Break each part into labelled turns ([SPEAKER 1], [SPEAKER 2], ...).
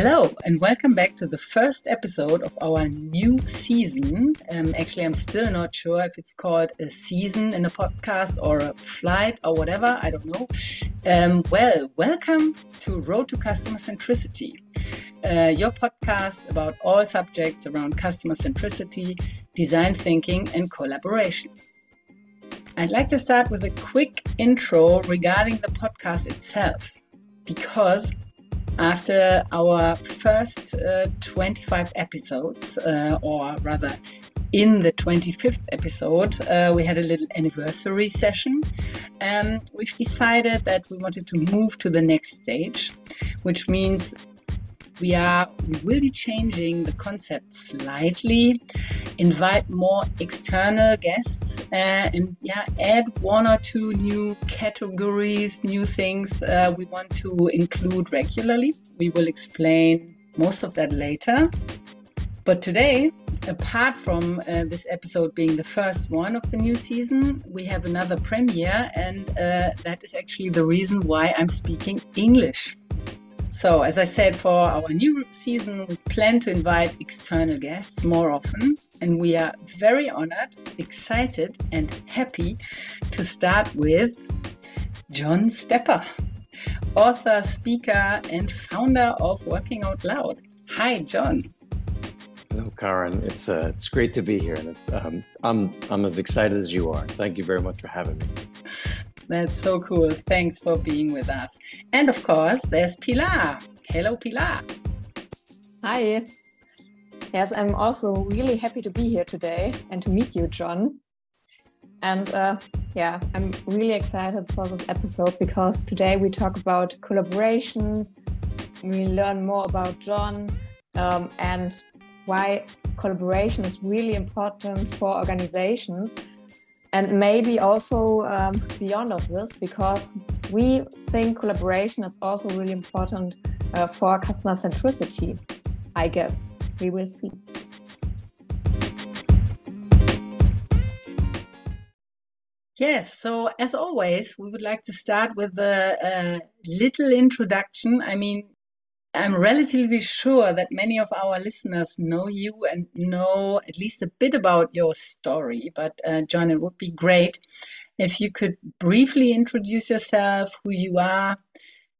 [SPEAKER 1] Hello, and welcome back to the first episode of our new season. Um, actually, I'm still not sure if it's called a season in a podcast or a flight or whatever. I don't know. Um, well, welcome to Road to Customer Centricity, uh, your podcast about all subjects around customer centricity, design thinking, and collaboration. I'd like to start with a quick intro regarding the podcast itself, because after our first uh, 25 episodes, uh, or rather, in the 25th episode, uh, we had a little anniversary session. And we've decided that we wanted to move to the next stage, which means we are we will be changing the concept slightly. Invite more external guests uh, and yeah add one or two new categories new things uh, we want to include regularly. We will explain most of that later. But today apart from uh, this episode being the first one of the new season, we have another premiere, and uh, that is actually the reason why I'm speaking English. So, as I said, for our new season, we plan to invite external guests more often, and we are very honored, excited, and happy to start with John Stepper, author, speaker, and founder of Working Out Loud. Hi, John.
[SPEAKER 2] Hello, Karen. It's uh, it's great to be here, um, I'm I'm as excited as you are. Thank you very much for having me.
[SPEAKER 1] That's so cool. Thanks for being with us. And of course, there's Pilar. Hello, Pilar.
[SPEAKER 3] Hi. Yes, I'm also really happy to be here today and to meet you, John. And uh, yeah, I'm really excited for this episode because today we talk about collaboration. We learn more about John um, and why collaboration is really important for organizations and maybe also um, beyond of this because we think collaboration is also really important uh, for customer centricity i guess we will see
[SPEAKER 1] Yes, so as always, we would like to start with a, a little introduction. I mean, I'm relatively sure that many of our listeners know you and know at least a bit about your story. But, uh, John, it would be great if you could briefly introduce yourself, who you are,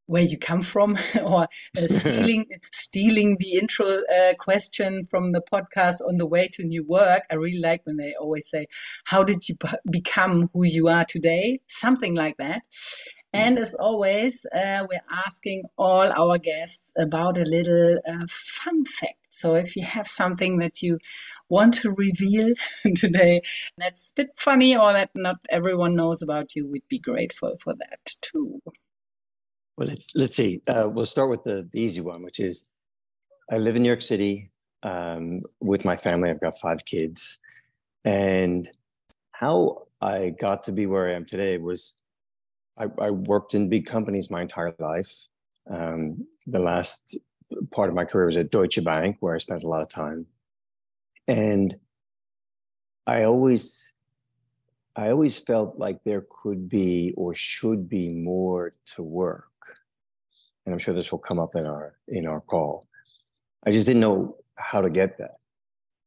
[SPEAKER 1] where you come from, or uh, stealing stealing the intro uh, question from the podcast on the way to new work. I really like when they always say, "How did you become who you are today?" Something like that. And as always, uh, we're asking all our guests about a little uh, fun fact. So if you have something that you want to reveal today that's a bit funny or that not everyone knows about you, we'd be grateful for that too.
[SPEAKER 2] Well, let's let's see. Uh, we'll start with the, the easy one, which is I live in New York City um, with my family. I've got five kids, and how I got to be where I am today was I, I worked in big companies my entire life. Um, the last part of my career was at Deutsche Bank, where I spent a lot of time. And I always, I always felt like there could be or should be more to work. And I'm sure this will come up in our in our call. I just didn't know how to get that.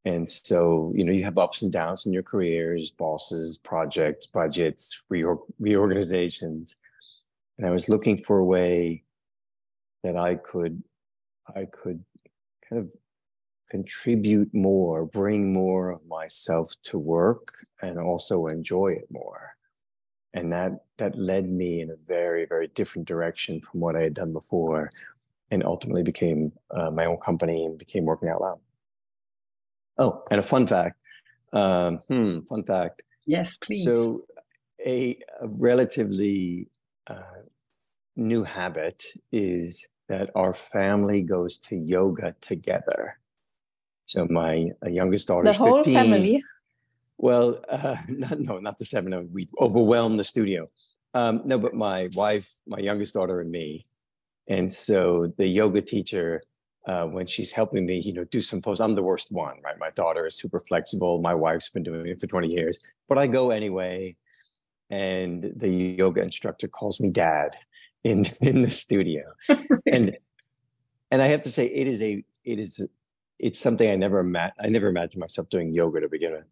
[SPEAKER 2] And so, you know, you have ups and downs in your careers, bosses, projects, budgets, reor- reorganizations. And I was looking for a way that I could, I could kind of contribute more, bring more of myself to work and also enjoy it more. And that, that led me in a very, very different direction from what I had done before and ultimately became uh, my own company and became working out loud. Oh, and a fun fact. Um, hmm, fun fact.
[SPEAKER 1] Yes, please.
[SPEAKER 2] So, a, a relatively uh, new habit is that our family goes to yoga together. So my uh, youngest daughter
[SPEAKER 3] the whole
[SPEAKER 2] 15.
[SPEAKER 3] family.
[SPEAKER 2] Well, uh, not, no, not the seven. We overwhelm the studio. Um, no, but my wife, my youngest daughter, and me. And so the yoga teacher uh, when she's helping me, you know, do some posts. I'm the worst one, right? My daughter is super flexible. My wife's been doing it for 20 years, but I go anyway. And the yoga instructor calls me dad in in the studio, and and I have to say, it is a, it is, it's something I never met. I never imagined myself doing yoga to begin with.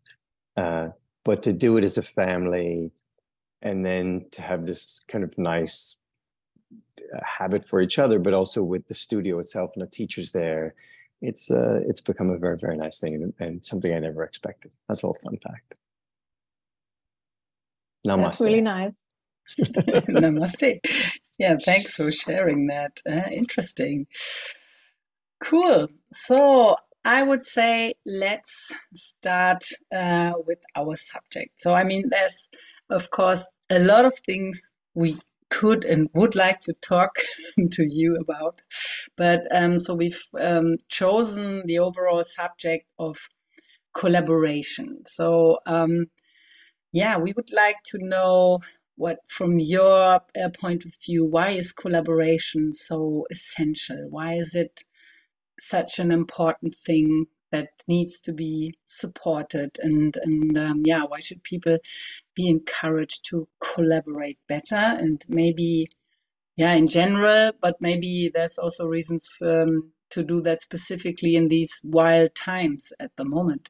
[SPEAKER 2] Uh, but to do it as a family, and then to have this kind of nice habit for each other, but also with the studio itself and the teachers there, it's uh, it's become a very very nice thing and, and something I never expected. That's a little fun fact.
[SPEAKER 3] Namaste. That's really nice.
[SPEAKER 1] Namaste. Yeah, thanks for sharing that. Uh, interesting. Cool. So I would say let's start uh, with our subject. So, I mean, there's, of course, a lot of things we could and would like to talk to you about. But um, so we've um, chosen the overall subject of collaboration. So, um, yeah, we would like to know what, from your uh, point of view, why is collaboration so essential? Why is it such an important thing that needs to be supported. And and um, yeah why should people be encouraged to collaborate better? And maybe yeah in general but maybe there's also reasons for, um, to do that specifically in these wild times at the moment.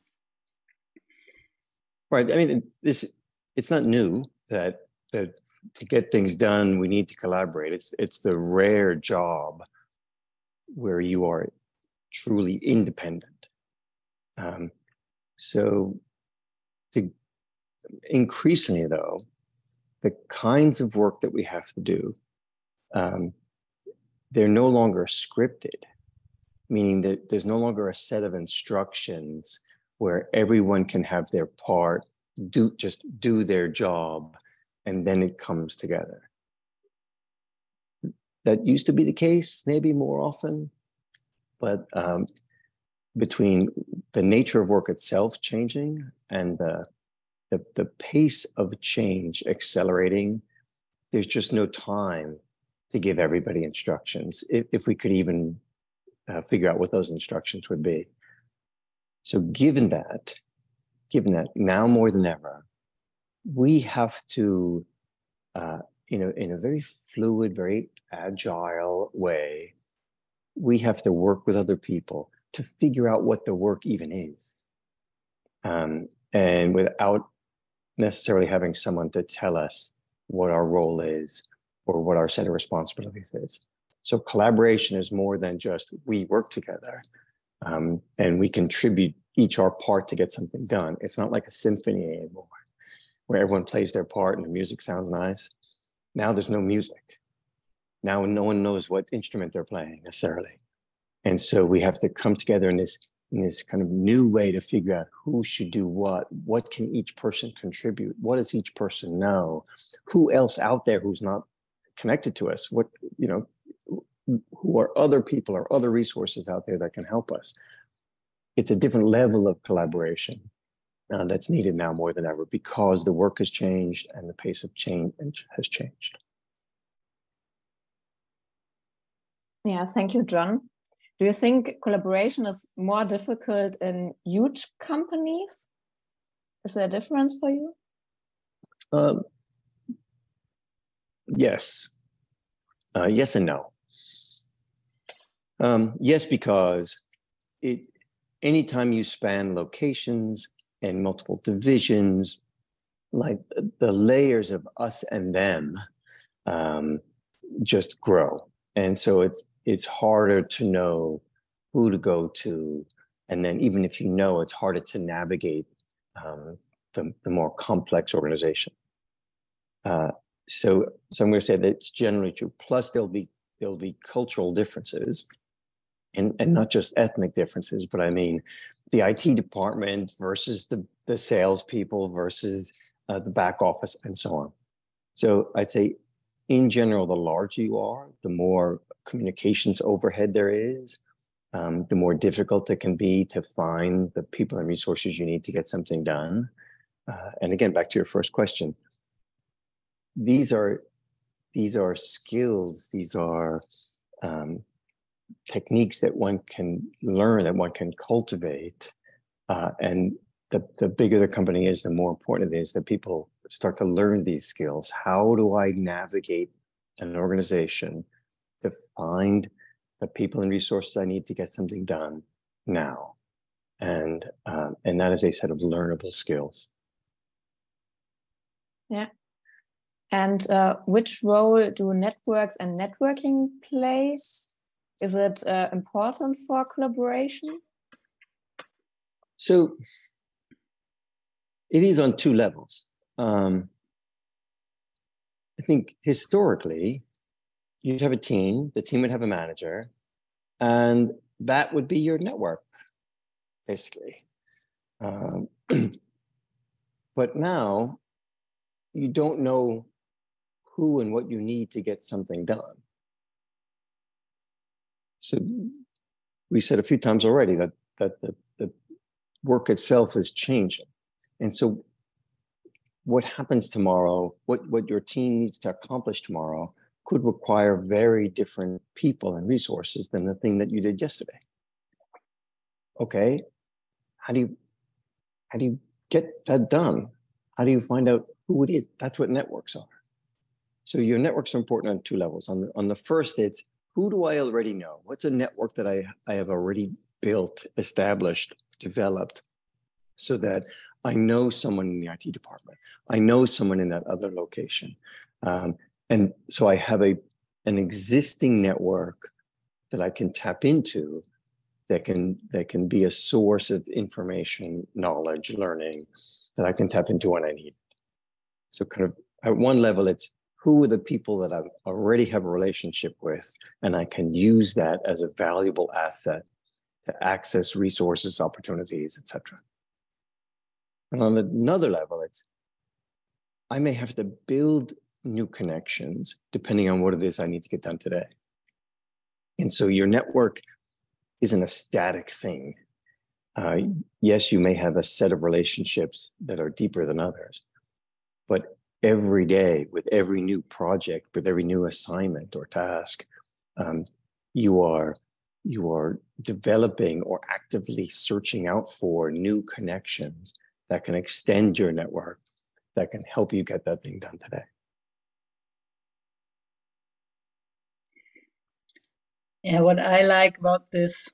[SPEAKER 2] Right. I mean this it's not new that that to get things done we need to collaborate. It's it's the rare job where you are truly independent um, so, the, increasingly, though, the kinds of work that we have to do, um, they're no longer scripted, meaning that there's no longer a set of instructions where everyone can have their part, do just do their job, and then it comes together. That used to be the case, maybe more often, but um, between the nature of work itself changing and the, the, the pace of change accelerating, there's just no time to give everybody instructions if, if we could even uh, figure out what those instructions would be. So given that, given that now more than ever, we have to, uh, you know, in a very fluid, very agile way, we have to work with other people to figure out what the work even is. Um, and without necessarily having someone to tell us what our role is or what our set of responsibilities is. So collaboration is more than just we work together um, and we contribute each our part to get something done. It's not like a symphony anymore where everyone plays their part and the music sounds nice. Now there's no music. Now no one knows what instrument they're playing necessarily. And so we have to come together in this in this kind of new way to figure out who should do what, what can each person contribute, what does each person know, who else out there who's not connected to us, what you know, who are other people or other resources out there that can help us. It's a different level of collaboration uh, that's needed now more than ever because the work has changed and the pace of change has changed.
[SPEAKER 3] Yeah, thank you, John. Do you think collaboration is more difficult in huge companies? Is there a difference for you?
[SPEAKER 2] Um, yes. Uh, yes and no. Um, yes, because it anytime you span locations and multiple divisions, like the layers of us and them um, just grow. And so it's it's harder to know who to go to. And then even if you know, it's harder to navigate um, the, the more complex organization. Uh, so, so I'm going to say that's generally true. Plus, there'll be there'll be cultural differences, and and not just ethnic differences, but I mean the IT department versus the the salespeople versus uh, the back office, and so on. So I'd say, in general, the larger you are, the more communications overhead there is, um, the more difficult it can be to find the people and resources you need to get something done. Uh, and again, back to your first question, these are these are skills, these are um, techniques that one can learn, that one can cultivate. Uh, and the, the bigger the company is, the more important it is that people start to learn these skills. How do I navigate an organization to find the people and resources I need to get something done now. And um, and that is a set of learnable skills.
[SPEAKER 3] Yeah. And uh, which role do networks and networking play? Is it uh, important for collaboration?
[SPEAKER 2] So it is on two levels. Um, I think historically, you'd have a team, the team would have a manager, and that would be your network, basically. Um, but now you don't know who and what you need to get something done. So we said a few times already that that the, the work itself is changing. And so what happens tomorrow, what, what your team needs to accomplish tomorrow could require very different people and resources than the thing that you did yesterday. Okay, how do you how do you get that done? How do you find out who it is? That's what networks are. So your networks are important on two levels. On the, on the first, it's who do I already know? What's a network that I, I have already built, established, developed, so that I know someone in the IT department. I know someone in that other location. Um, and so I have a an existing network that I can tap into that can that can be a source of information, knowledge, learning that I can tap into when I need. So kind of at one level, it's who are the people that I already have a relationship with, and I can use that as a valuable asset to access resources, opportunities, etc. And on another level, it's I may have to build new connections depending on what it is I need to get done today. And so your network isn't a static thing. Uh, yes, you may have a set of relationships that are deeper than others, but every day with every new project, with every new assignment or task, um, you are you are developing or actively searching out for new connections that can extend your network that can help you get that thing done today.
[SPEAKER 1] Yeah, what I like about this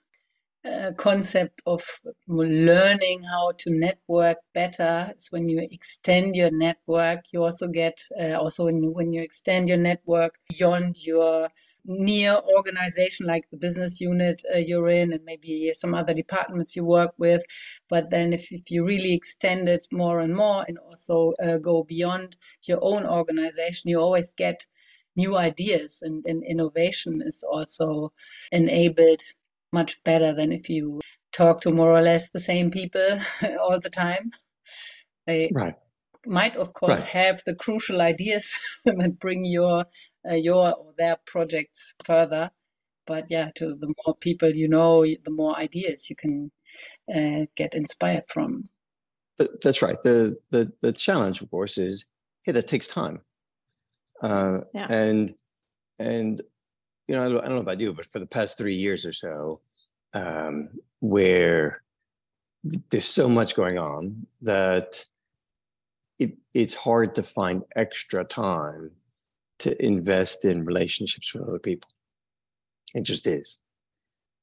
[SPEAKER 1] uh, concept of learning how to network better is when you extend your network you also get uh, also when you, when you extend your network beyond your near organization like the business unit uh, you're in and maybe some other departments you work with. But then if, if you really extend it more and more and also uh, go beyond your own organization you always get new ideas and, and innovation is also enabled much better than if you talk to more or less the same people all the time. They right. might, of course, right. have the crucial ideas that bring your uh, your or their projects further. But yeah, to the more people you know, the more ideas you can uh, get inspired from.
[SPEAKER 2] That's right. the the The challenge, of course, is hey, that takes time. Uh, yeah. And and you know, I don't, know about you, but for the past three years or so, um, where there's so much going on that it, it's hard to find extra time to invest in relationships with other people. It just is.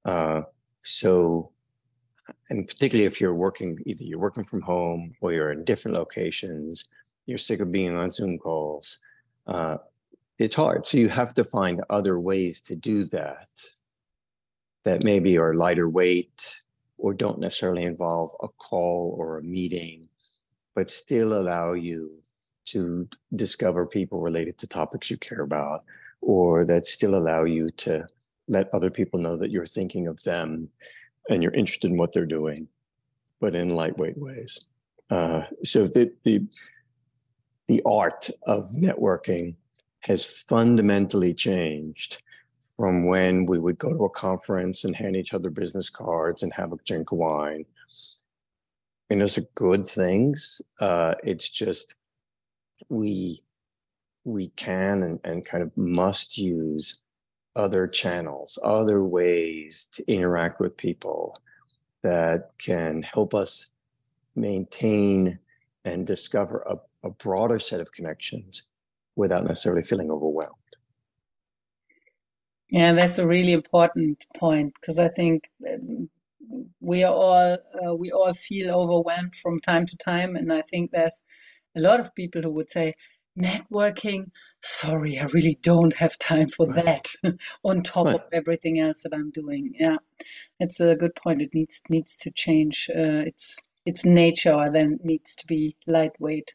[SPEAKER 2] Uh, so, and particularly if you're working, either you're working from home or you're in different locations, you're sick of being on Zoom calls. Uh, it's hard. So you have to find other ways to do that that maybe are lighter weight or don't necessarily involve a call or a meeting, but still allow you to discover people related to topics you care about, or that still allow you to let other people know that you're thinking of them and you're interested in what they're doing, but in lightweight ways. Uh, so the, the the art of networking has fundamentally changed from when we would go to a conference and hand each other business cards and have a drink of wine. And those are good things. Uh, it's just we we can and, and kind of must use other channels, other ways to interact with people that can help us maintain and discover a, a broader set of connections without necessarily feeling overwhelmed.
[SPEAKER 1] Yeah, that's a really important point because I think um, we are all uh, we all feel overwhelmed from time to time, and I think there's a lot of people who would say networking. Sorry, I really don't have time for
[SPEAKER 2] Right.
[SPEAKER 1] that. On top
[SPEAKER 2] Right.
[SPEAKER 1] of everything else that I'm doing. Yeah, it's a good point. It needs needs to change. Uh, its its nature, or then needs to be lightweight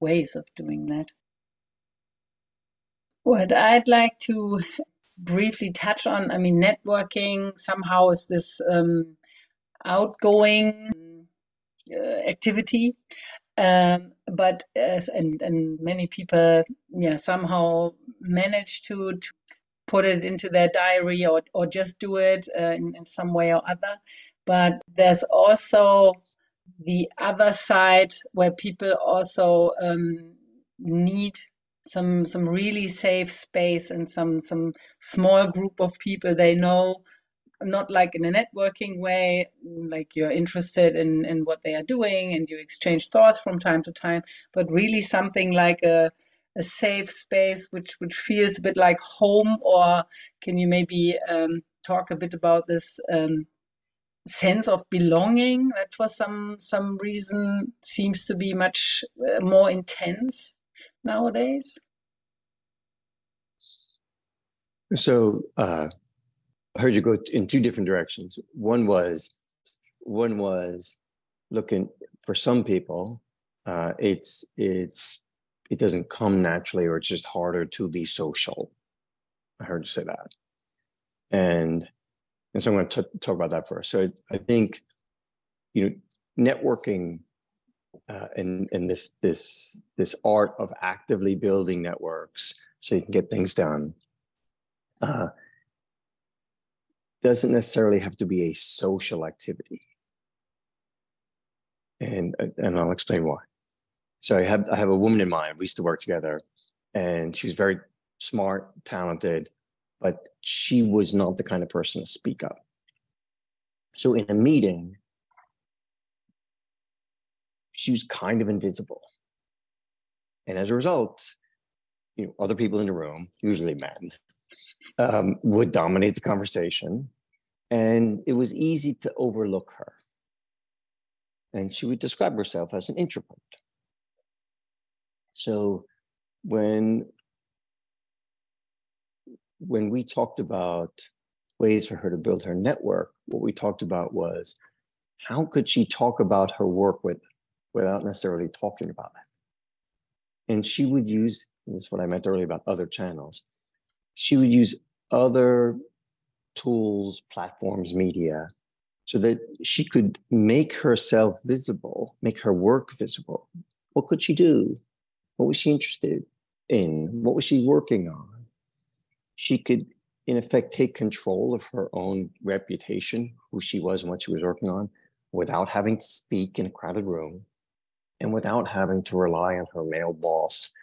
[SPEAKER 1] ways of doing that. What I'd like to briefly touch on, I mean, networking somehow is this um, outgoing uh, activity, um, but uh, and and many people, yeah, somehow manage to, to put it into their diary or or just do it uh, in, in some way or other. But there's also the other side where people also um, need some some really safe space and some some small group of people they know not like in a networking way like you're interested in in what they are doing and you exchange thoughts from time to time but really something like a a safe space which which feels a bit like home or can you maybe um, talk a bit about this um, sense of belonging that for some some reason seems to be much uh, more intense nowadays
[SPEAKER 2] So uh, I heard you go in two different directions. One was, one was looking for some people. Uh, it's it's it doesn't come naturally, or it's just harder to be social. I heard you say that, and and so I'm going to talk about that first. So I, I think, you know, networking uh, and and this this this art of actively building networks so you can get things done uh, doesn't necessarily have to be a social activity. And and I'll explain why. So I have I have a woman in mind. We used to work together, and she was very smart, talented, but she was not the kind of person to speak up. So in a meeting, she was kind of invisible. And as a result, you know, other people in the room, usually men, um, would dominate the conversation. And it was easy to overlook her. And she would describe herself as an introvert. So when when we talked about ways for her to build her network, what we talked about was how could she talk about her work with without necessarily talking about it? And she would use, this is what I meant earlier about other channels, she would use other tools, platforms, media, so that she could make herself visible, make her work visible. What could she do? What was she interested in? What was she working on? She could, in effect, take control of her own reputation, who she was and what she was working on, without having to speak in a crowded room and without having to rely on her male boss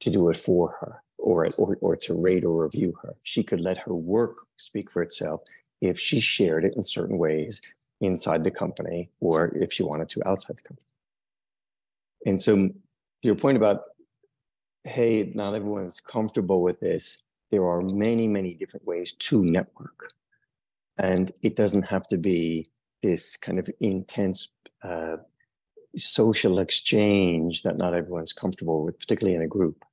[SPEAKER 2] to do it for her or, or, or to rate or review her. She could let her work speak for itself if she shared it in certain ways inside the company or if she wanted to outside the company. And so, your point about, hey, not everyone's comfortable with this, there are many, many different ways to network. And it doesn't have to be this kind of intense uh, social exchange that not everyone's comfortable with, particularly in a group.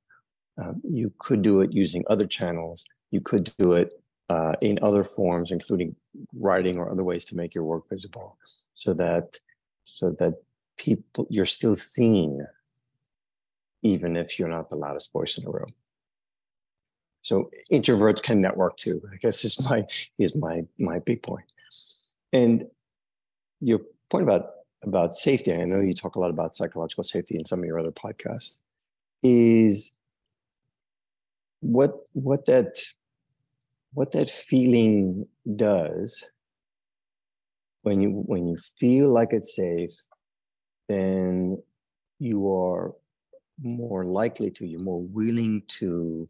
[SPEAKER 2] Um, you could do it using other channels. You could do it uh, in other forms, including writing or other ways to make your work visible, so that so that people you're still seen, even if you're not the loudest voice in the room. So introverts can network too. I guess is my is my my big point. And your point about about safety, I know you talk a lot about psychological safety in some of your other podcasts, is what what that what that feeling does when you when you feel like it's safe, then you are more likely to, you're more willing to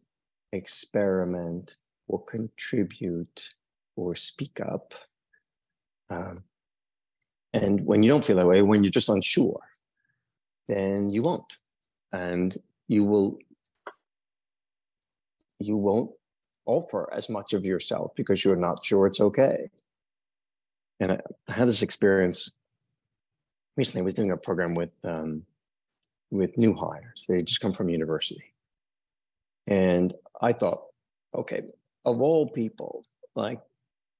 [SPEAKER 2] experiment or contribute or speak up. Um, and when you don't feel that way, when you're just unsure, then you won't. And you will you won't offer as much of yourself because you're not sure it's okay. And I, I had this experience recently. I was doing a program with um, with new hires. They just come from university, and I thought, okay, of all people, like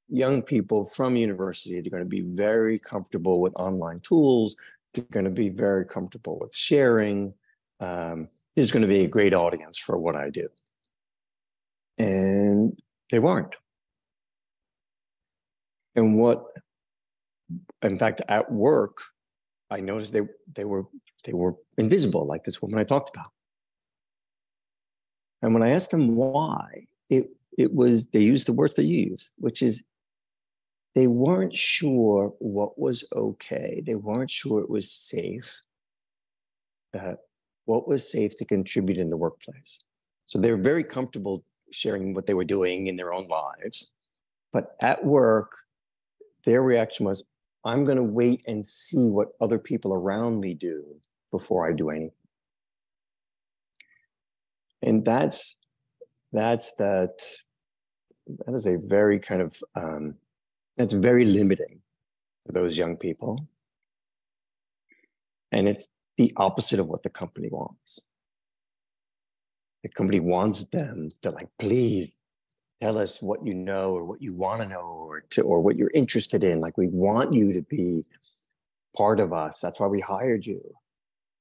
[SPEAKER 2] young people from university, they're going to be very comfortable with online tools. They're going to be very comfortable with sharing. Um, is going to be a great audience for what I do. And they weren't. And what, in fact, at work, I noticed they they were they were invisible, like this woman I talked about. And when I asked them why, it it was they used the words you use, which is they weren't sure what was okay. They weren't sure it was safe. Uh, what was safe to contribute in the workplace. So they were very comfortable sharing what they were doing in their own lives. But at work, their reaction was, I'm going to wait and see what other people around me do before I do anything. And that's that's that that is a very kind of um, that's very limiting for those young people. And it's the opposite of what the company wants. The company wants them to like, please tell us what you know or what you want to know or to or what you're interested in. Like we want you to be part of us. That's why we hired you.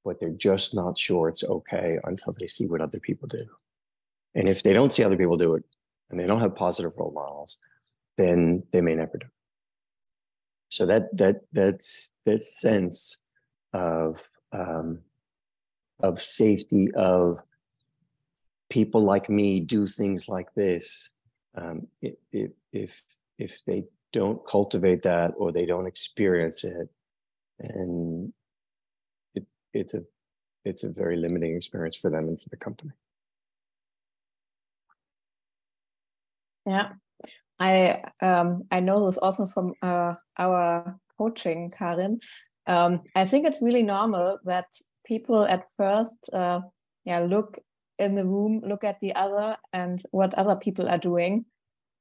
[SPEAKER 2] But they're just not sure it's okay until they see what other people do. And if they don't see other people do it and they don't have positive role models, then they may never do. So that that that's that sense of um, of safety of people like me do things like this um, if if if they don't cultivate that or they don't experience it and it, it's a it's a very limiting experience for them and for the company.
[SPEAKER 3] Yeah. I um i know this also from uh, our coaching karin. Um, I think it's really normal that people at first, uh, yeah, look in the room, look at the other and what other people are doing.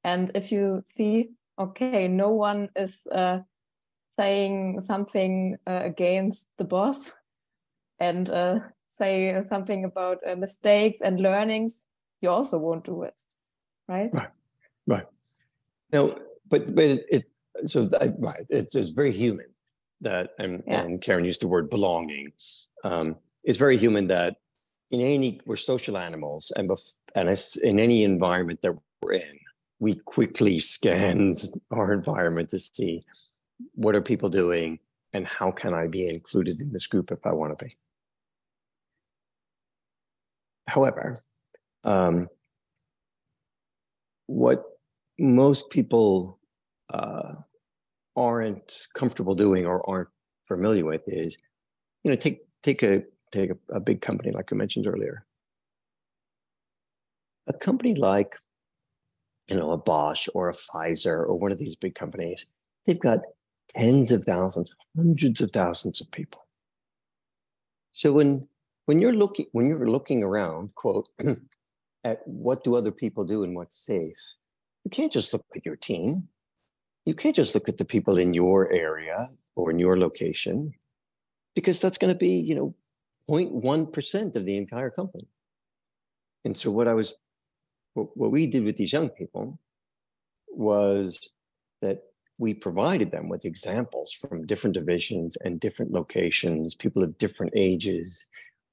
[SPEAKER 3] And if you see, okay, no one is uh, saying something uh, against the boss and uh, say something about uh, mistakes and learnings, you also won't do it, right?
[SPEAKER 2] Right, right. No, but but it, it so that, right, it's, it's very human that and, yeah. and Karen used the word belonging. Um, it's very human that in any we're social animals and bef- and in any environment that we're in, we quickly scan our environment to see what are people doing and how can I be included in this group if I want to be. However, um, what most people uh, aren't comfortable doing or aren't familiar with is, you know, take take a take a, a big company like I mentioned earlier. A company like, you know, a Bosch or a Pfizer or one of these big companies, they've got tens of thousands, hundreds of thousands of people. So when when you're looking when you're looking around, quote, at what do other people do and what's safe, you can't just look at your team. You can't just look at the people in your area or in your location because that's going to be you know 0.1% of the entire company. And so what i was what we did with these young people was that we provided them with examples from different divisions and different locations people of different ages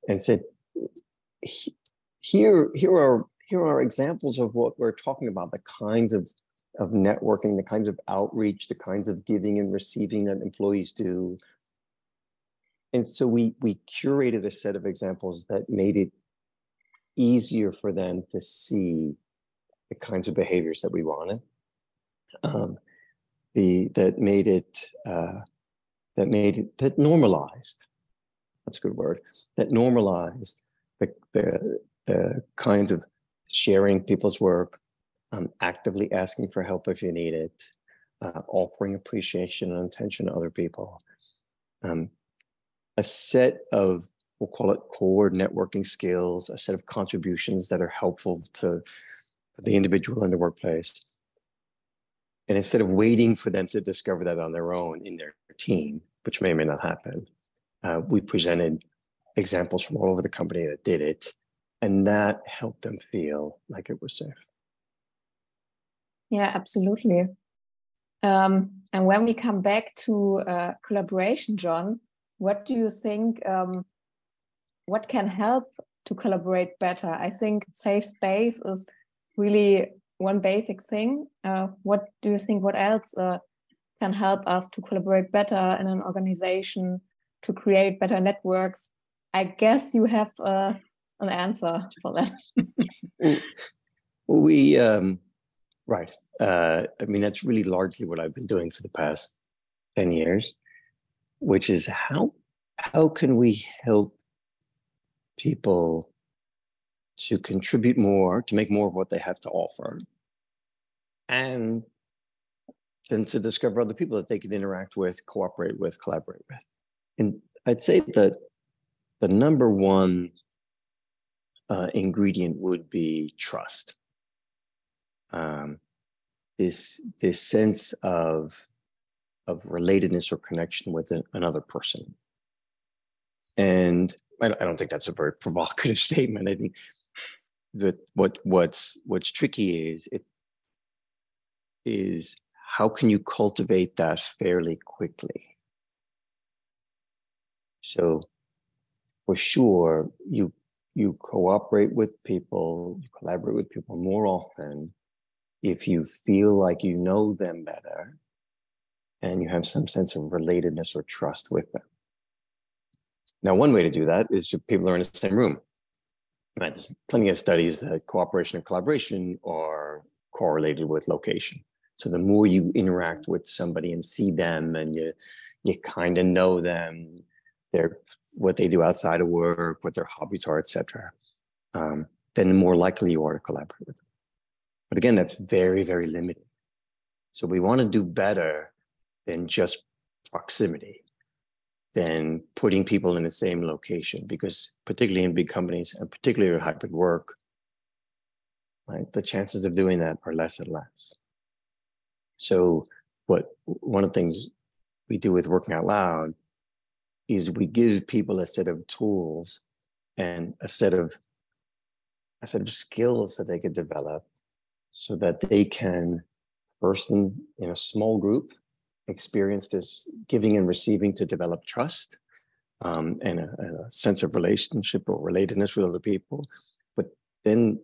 [SPEAKER 2] and said here here are here are examples of what we're talking about the kinds of of networking, the kinds of outreach, the kinds of giving and receiving that employees do. And so we we curated a set of examples that made it easier for them to see the kinds of behaviors that we wanted. Um, the that made it uh, that made it that normalized. That's a good word. That normalized the the, the kinds of sharing people's work, um, actively asking for help if you need it, uh, offering appreciation and attention to other people. Um, a set of, we'll call it core networking skills, a set of contributions that are helpful to the individual in the workplace. And instead of waiting for them to discover that on their own in their team, which may or may not happen, uh, we presented examples from all over the company that did it. And that helped them feel like it was safe.
[SPEAKER 3] Yeah, absolutely. Um, and when we come back to uh, collaboration, John, what do you think? Um, what can help to collaborate better? I think safe space is really one basic thing. Uh, what do you think? What else uh, can help us to collaborate better in an organization to create better networks? I guess you have uh, an answer for that.
[SPEAKER 2] we um, right. Uh, I mean, that's really largely what I've been doing for the past ten years, which is how how can we help people to contribute more, to make more of what they have to offer, and then to discover other people that they can interact with, cooperate with, collaborate with. And I'd say that the number one uh, ingredient would be trust. Um, this this sense of of relatedness or connection with another person. And I don't think that's a very provocative statement. I think that what what's what's tricky is it is how can you cultivate that fairly quickly so for sure you you cooperate with people you collaborate with people more often if you feel like you know them better and you have some sense of relatedness or trust with them now one way to do that is if people are in the same room Right. There's plenty of studies that cooperation and collaboration are correlated with location. So the more you interact with somebody and see them and you you kind of know them, their what they do outside of work, what their hobbies are, etc., um, then the more likely you are to collaborate with them. But again, that's very, very limited. So we want to do better than just proximity than putting people in the same location because particularly in big companies and particularly hybrid work right the chances of doing that are less and less so what one of the things we do with working out loud is we give people a set of tools and a set of a set of skills that they could develop so that they can first in, in a small group experience this giving and receiving to develop trust um, and a, a, sense of relationship or relatedness with other people. But then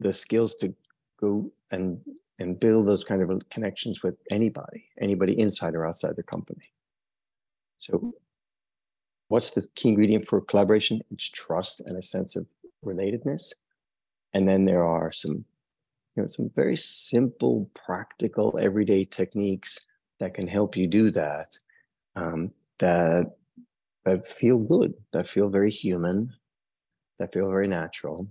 [SPEAKER 2] the skills to go and and build those kind of connections with anybody, anybody inside or outside the company. So what's the key ingredient for collaboration? It's trust and a sense of relatedness. And then there are some, you know, some very simple, practical, everyday techniques that can help you do that um, that that feel good that feel very human that feel very natural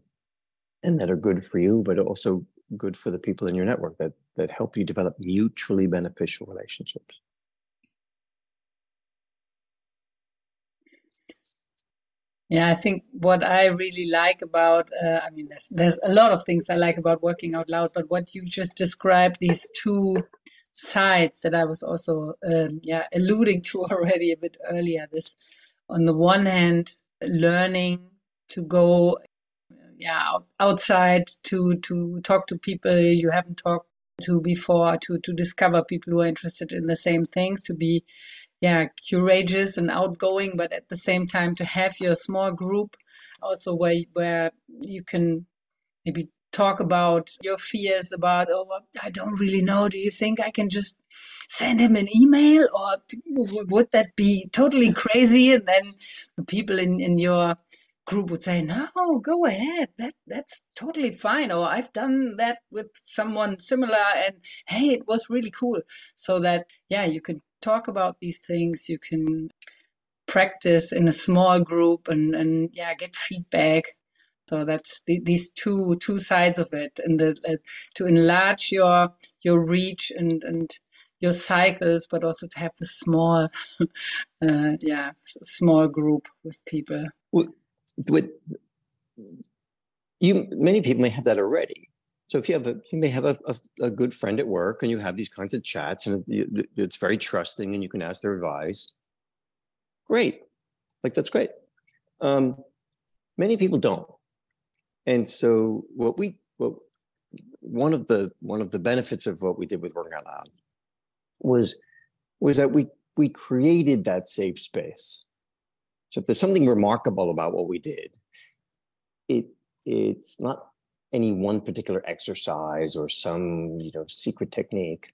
[SPEAKER 2] and that are good for you but also good for the people in your network that that help you develop mutually beneficial relationships
[SPEAKER 1] Yeah, I think what I really like about, uh, I mean, there's, there's a lot of things I like about working out loud, but what you just described, these two sides that I was also um, yeah alluding to already a bit earlier. This, on the one hand, learning to go yeah outside to to talk to people you haven't talked to before to to discover people who are interested in the same things to be yeah courageous and outgoing but at the same time to have your small group also where where you can maybe talk about your fears about oh i don't really know. Do you think i can just send him an email or would that be totally crazy? And then the people in, in your group would say no go ahead. That that's totally fine. Or i've done that with someone similar and hey it was really cool. So that yeah you can talk about these things you can practice in a small group and and yeah get feedback so that's the, these two two sides of it, and the, uh, to enlarge your your reach and and your cycles, but also to have the small, uh, yeah, small group with people.
[SPEAKER 2] With, with you, many people may have that already. So if you have a, you may have a, a, a, good friend at work and you have these kinds of chats and it, it's very trusting and you can ask their advice. Great. Like that's great. Um, many people don't. And so what we, what one of the, one of the benefits of what we did with Working Out Loud was, was that we, we created that safe space. So if there's something remarkable about what we did, it, it's not any one particular exercise or some you know secret technique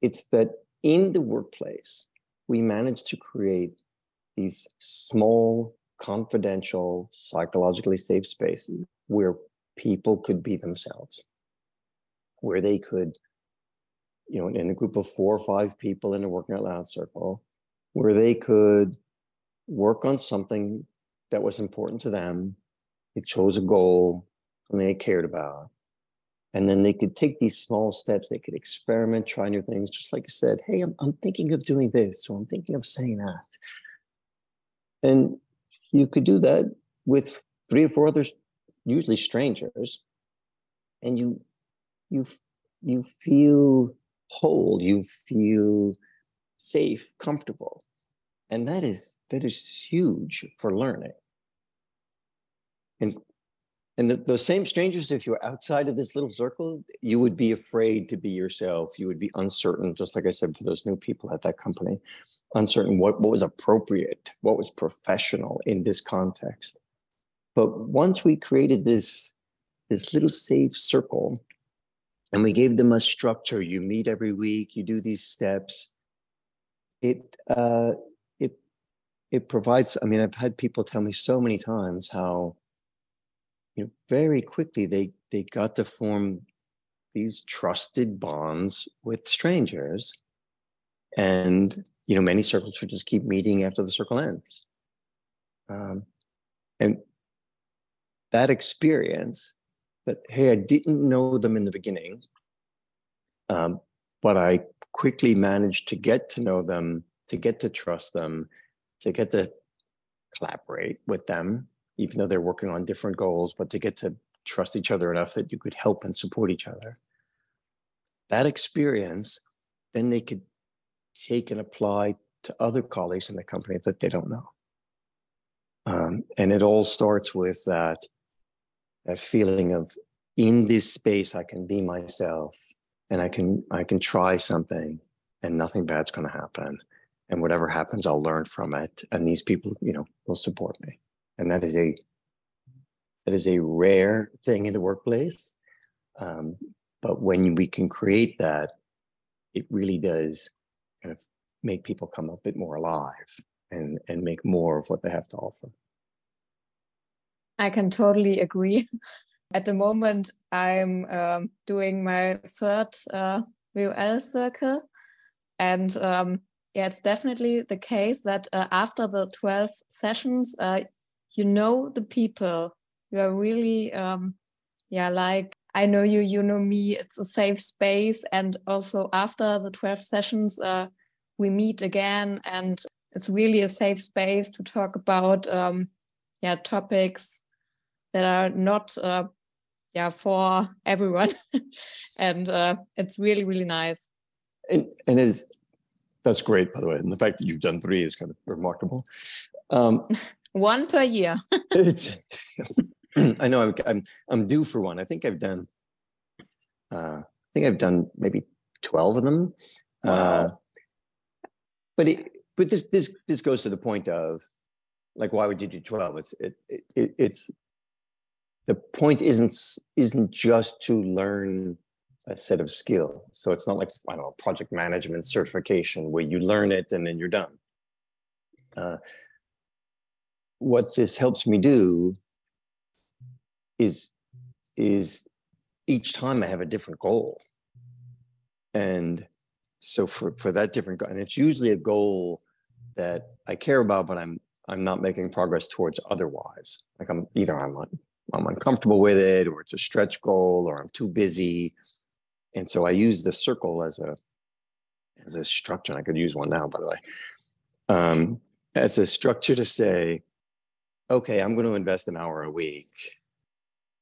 [SPEAKER 2] it's that in the workplace we managed to create these small confidential psychologically safe spaces where people could be themselves where they could you know in a group of four or five people in a working out loud circle where they could work on something that was important to them. They chose a goal something they cared about. And then they could take these small steps, they could experiment, try new things, just like you said, hey, I'm, I'm thinking of doing this, or I'm thinking of saying that. And you could do that with three or four others, usually strangers, and you you you feel whole, you feel safe, comfortable. And that is that is huge for learning. And and the, those same strangers, if you were outside of this little circle, you would be afraid to be yourself. You would be uncertain, just like I said, for those new people at that company, uncertain what, what was appropriate, what was professional in this context. But once we created this, this little safe circle, and we gave them a structure, you meet every week, you do these steps, it, uh, it, it provides, I mean, I've had people tell me so many times how you know, very quickly they they got to form these trusted bonds with strangers, and you know, many circles would just keep meeting after the circle ends, um, and that experience that hey, I didn't know them in the beginning, um, but I quickly managed to get to know them, to get to trust them, to get to collaborate with them even though they're working on different goals, but to get to trust each other enough that you could help and support each other. That experience, then they could take and apply to other colleagues in the company that they don't know. Um, and it all starts with that, that feeling of in this space, I can be myself and I can, I can try something and nothing bad's going to happen. And whatever happens, I'll learn from it. And these people, you know, will support me and that is a that is a rare thing in the workplace. Um, but when we can create that, it really does kind of make people come a bit more alive and and make more of what they have to offer.
[SPEAKER 3] I can totally agree. At the moment, I'm um, doing my third uh, circle, and um, yeah, it's definitely the case that uh, after the 12 sessions, uh, you know the people. You are really um yeah like i know you you know me it's a safe space. And also after the 12 sessions uh we meet again and it's really a safe space to talk about um yeah topics that are not uh yeah for everyone. And uh it's really really nice.
[SPEAKER 2] And and is that's great by the way. And the fact that you've done three is kind of remarkable. Um
[SPEAKER 3] one per year.
[SPEAKER 2] I know I'm, I'm, I'm due for one. I think I've done. Uh, I think I've done maybe twelve of them. Uh, wow. Uh, but it, but this this this goes to the point of like why would you do twelve? It's it, it it's the point isn't isn't just to learn a set of skills. So it's not like I don't know project management certification where you learn it and then you're done. Uh, what this helps me do is is each time I have a different goal. And so for, for that different goal, and it's usually a goal that I care about, but I'm I'm not making progress towards otherwise. Like I'm either I'm I'm uncomfortable with it, or it's a stretch goal, or I'm too busy. And so I use the circle as a as a structure. I could use one now, by the way, um, as a structure to say, okay, I'm going to invest an hour a week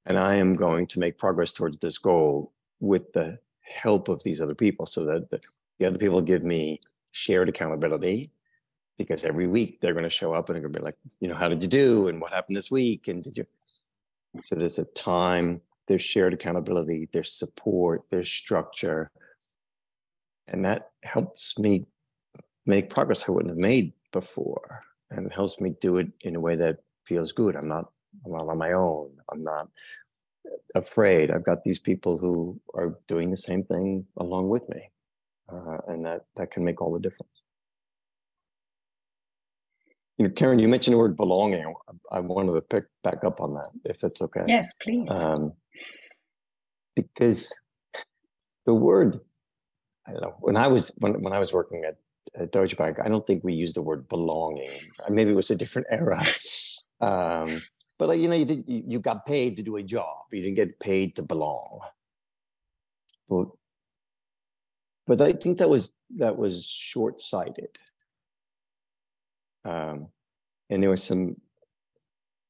[SPEAKER 2] and I am going to make progress towards this goal with the help of these other people so that the, the other people give me shared accountability because every week they're going to show up and they're going to be like, you know, how did you do? And what happened this week? And did you? So there's a time, there's shared accountability, there's support, there's structure. And that helps me make progress I wouldn't have made before. And it helps me do it in a way that feels good. I'm not, I'm not on my own. I'm not afraid. I've got these people who are doing the same thing along with me. Uh, and that, that can make all the difference you know, Karen, you mentioned the word belonging. I wanted to pick back up on that, if it's okay.
[SPEAKER 1] Yes, please. Um,
[SPEAKER 2] because the word, I don't know, when I was when when I was working at, at Deutsche Bank, I don't think we used the word belonging. Maybe it was a different era. Um, but like, you know, you did you, you got paid to do a job. You didn't get paid to belong. But but I think that was that was short sighted um, and there was some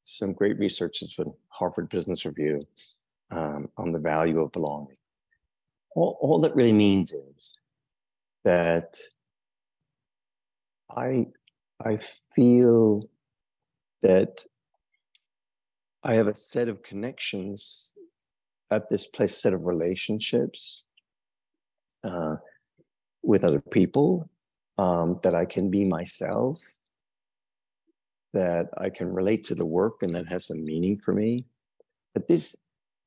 [SPEAKER 2] some great research from Harvard Business Review um, on the value of belonging. All, all that really means is that I I feel that I have a set of connections at this place, set of relationships uh, with other people, um, that I can be myself, that I can relate to the work and that has some meaning for me. But this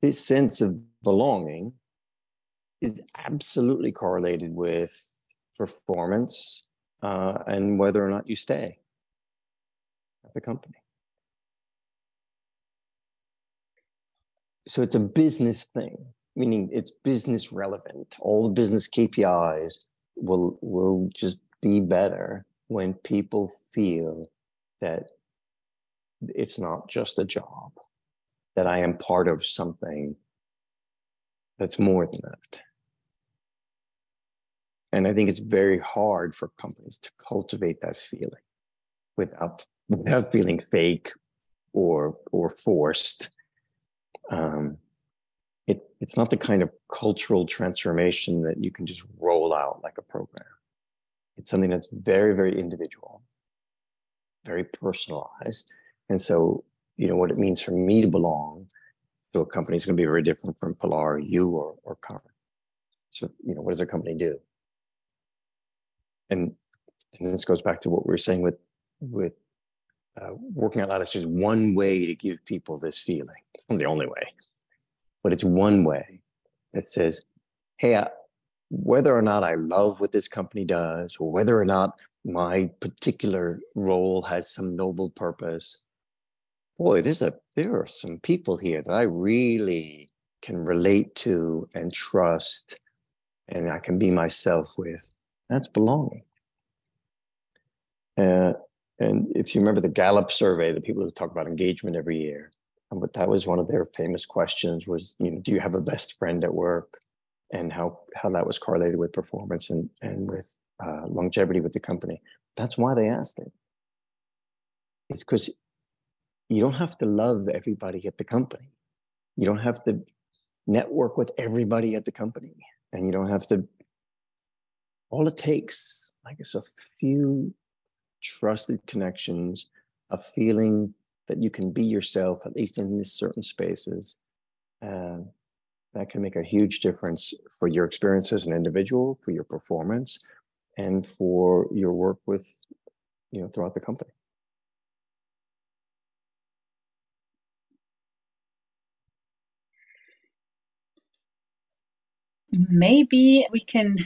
[SPEAKER 2] this sense of belonging is absolutely correlated with performance uh, and whether or not you stay at the company. So it's a business thing, meaning it's business relevant. All the business KPIs will will just be better when people feel that it's not just a job, that I am part of something that's more than that. And I think it's very hard for companies to cultivate that feeling without without feeling fake or or forced. Um, it, it's not the kind of cultural transformation that you can just roll out like a program. It's something that's very, very individual, very personalized, and so, you know, what it means for me to belong to a company is going to be very different from Pilar, you, or, or. So, you know, what does a company do? And, and this goes back to what we were saying with, with uh, working out loud. is just one way to give people this feeling. It's not the only way, but it's one way that says, hey, I, whether or not I love what this company does, or whether or not my particular role has some noble purpose, boy, there's a there are some people here that I really can relate to and trust, and I can be myself with. That's belonging. Uh, and if you remember the Gallup survey, the people who talk about engagement every year, but that was one of their famous questions: was you know, do you have a best friend at work, and how how that was correlated with performance and and with uh, longevity with the company. That's why they asked it. It's because you don't have to love everybody at the company. You don't have to network with everybody at the company. And you don't have to, all it takes, I guess, a few trusted connections, a feeling that you can be yourself, at least in these certain spaces. And that can make a huge difference for your experience as an individual, for your performance, and for your work with, you know, throughout the company.
[SPEAKER 1] Maybe we can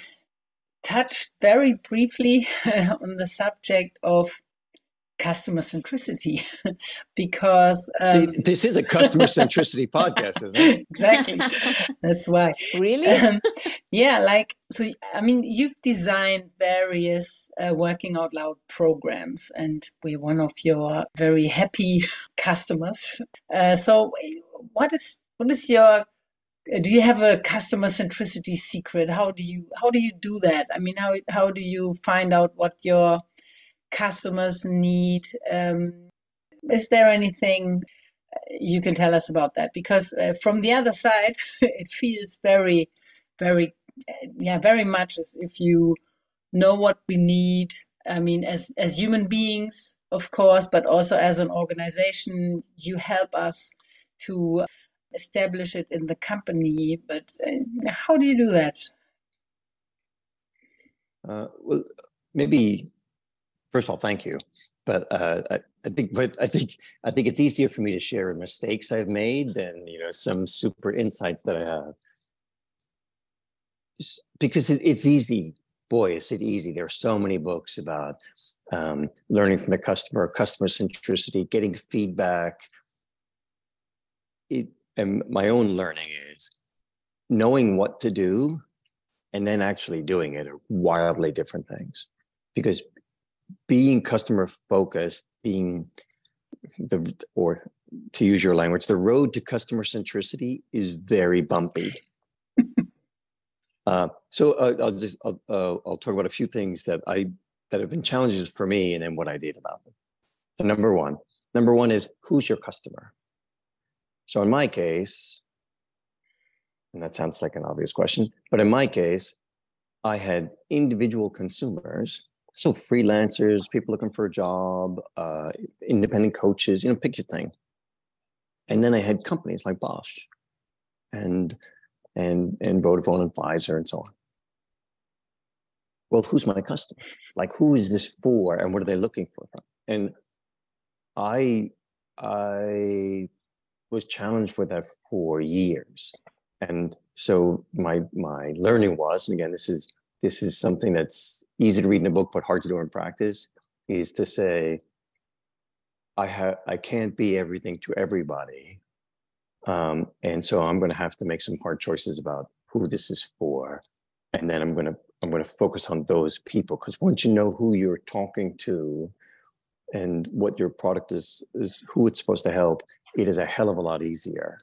[SPEAKER 1] touch very briefly on the subject of customer centricity because
[SPEAKER 2] um, this is a customer centricity podcast isn't it?
[SPEAKER 1] Exactly. That's why.
[SPEAKER 3] Really? Um,
[SPEAKER 1] yeah like so i mean you've designed various uh, working out loud programs and we're one of your very happy customers. Uh, so what is what is your do you have a customer centricity secret? How do you how do you do that? I mean how how do you find out what your customers need? Um, is there anything you can tell us about that? Because uh, from the other side, it feels very, very, yeah, very much as if you know what we need. I mean, as as human beings, of course, but also as an organization, you help us to establish it in the company. But uh, how do you do that?
[SPEAKER 2] Uh, well, maybe first of all, thank you. But uh, I, I, think, but I think, I think it's easier for me to share mistakes I've made than you know some super insights that I have. Because it, it's easy, boy, is it easy. There are so many books about um, learning from the customer, customer centricity, getting feedback. It, and my own learning is knowing what to do and then actually doing it are wildly different things. Because being customer focused being the or to use your language the road to customer centricity is very bumpy. Uh, so uh, i'll just I'll, uh, I'll talk about a few things that i that have been challenges for me and then what i did about them so number one number one is who's your customer so in my case and that sounds like an obvious question, but in my case, I had individual consumers, so freelancers, people looking for a job, uh, independent coaches, you know, pick your thing. And then I had companies like Bosch and and and Vodafone and Pfizer and so on. Well, who's my customer? Like, who is this for, and what are they looking for? And I I was challenged with that for years. And so my my learning was and again this is this is something that's easy to read in a book but hard to do in practice is to say i have i can't be everything to everybody. Um, and so i'm going to have to make some hard choices about who this is for and then i'm going to i'm going to focus on those people because once you know who you're talking to and what your product is is who it's supposed to help it is a hell of a lot easier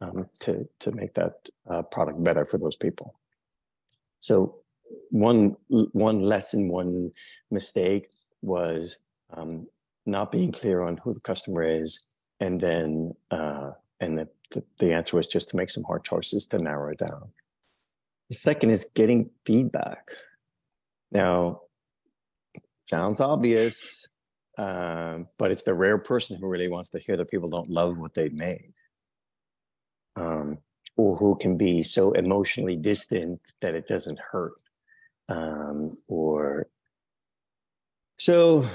[SPEAKER 2] um, to to make that uh, product better for those people. So one one lesson, one mistake was um, not being clear on who the customer is, and then uh, and the, the, the answer was just to make some hard choices to narrow it down. The second is getting feedback. Now, sounds obvious, uh, but it's the rare person who really wants to hear that people don't love what they've made. Um, or who can be so emotionally distant that it doesn't hurt. Um, or so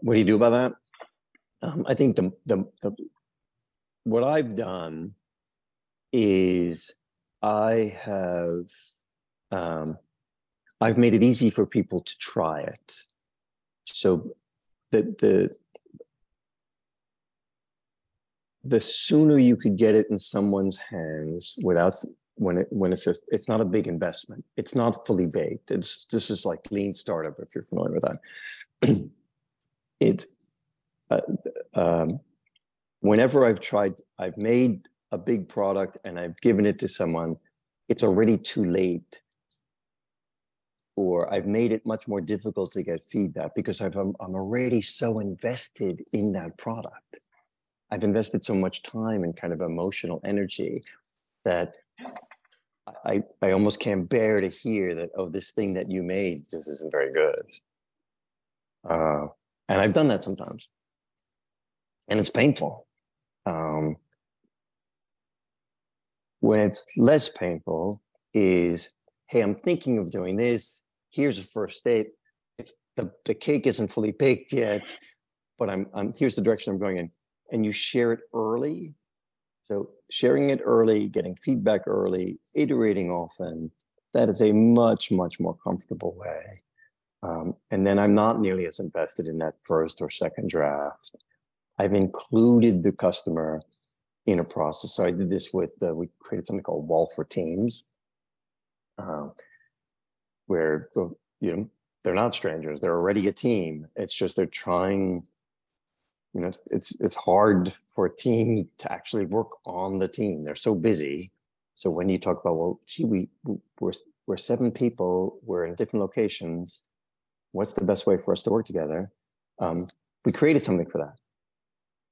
[SPEAKER 2] what do you do about that? Um, i think the, the, the what i've done is i have um, i've made it easy for people to try it. So the the the sooner you could get it in someone's hands without when it when it's a, it's not a big investment. It's not fully baked. It's this is like lean startup if you're familiar with that. It uh, um, whenever i've tried i've made a big product and i've given it to someone it's already too late or i've made it much more difficult to get feedback because I'm, I'm already so invested in that product I've invested so much time and kind of emotional energy that I, I almost can't bear to hear that, oh, this thing that you made just isn't very good. Uh, and I've done that sometimes. And it's painful. Um, when it's less painful is, hey, I'm thinking of doing this. Here's the first step. If the, the cake isn't fully baked yet, but I'm, I'm here's the direction I'm going in and you share it early. So sharing it early, getting feedback early, iterating often, that is a much, much more comfortable way. Um, and then I'm not nearly as invested in that first or second draft. I've included the customer in a process. So I did this with, uh, we created something called WOL for Teams, uh, where, you know, they're not strangers. They're already a team. It's just they're trying you know it's it's hard for a team to actually work on the team they're so busy so when you talk about well gee we we're we're seven people we're in different locations what's the best way for us to work together um, we created something for that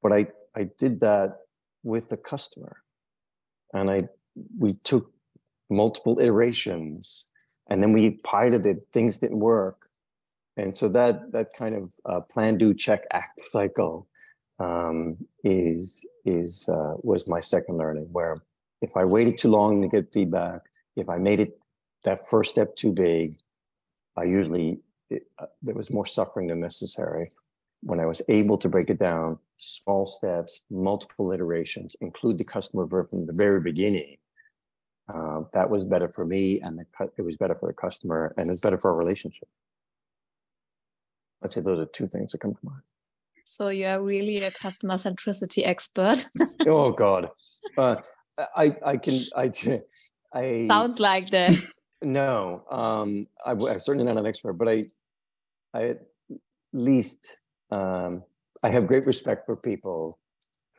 [SPEAKER 2] but i i did that with the customer. And I we took multiple iterations and then we piloted things didn't work. And so that that kind of uh, plan do check act cycle um, is is uh, was my second learning where if i waited too long to get feedback if i made it that first step too big i usually it, uh, there was more suffering than necessary. When i was able to break it down small steps multiple iterations include the customer from the very beginning uh, that was better for me and the, it was better for the customer and it's better for our relationship. I'd say those are two things that come to mind.
[SPEAKER 3] So you are really a customer centricity expert.
[SPEAKER 2] oh God, uh, I I can I I
[SPEAKER 3] sounds like that.
[SPEAKER 2] No, um, I, am certainly not an expert, but I I at least um, I have great respect for people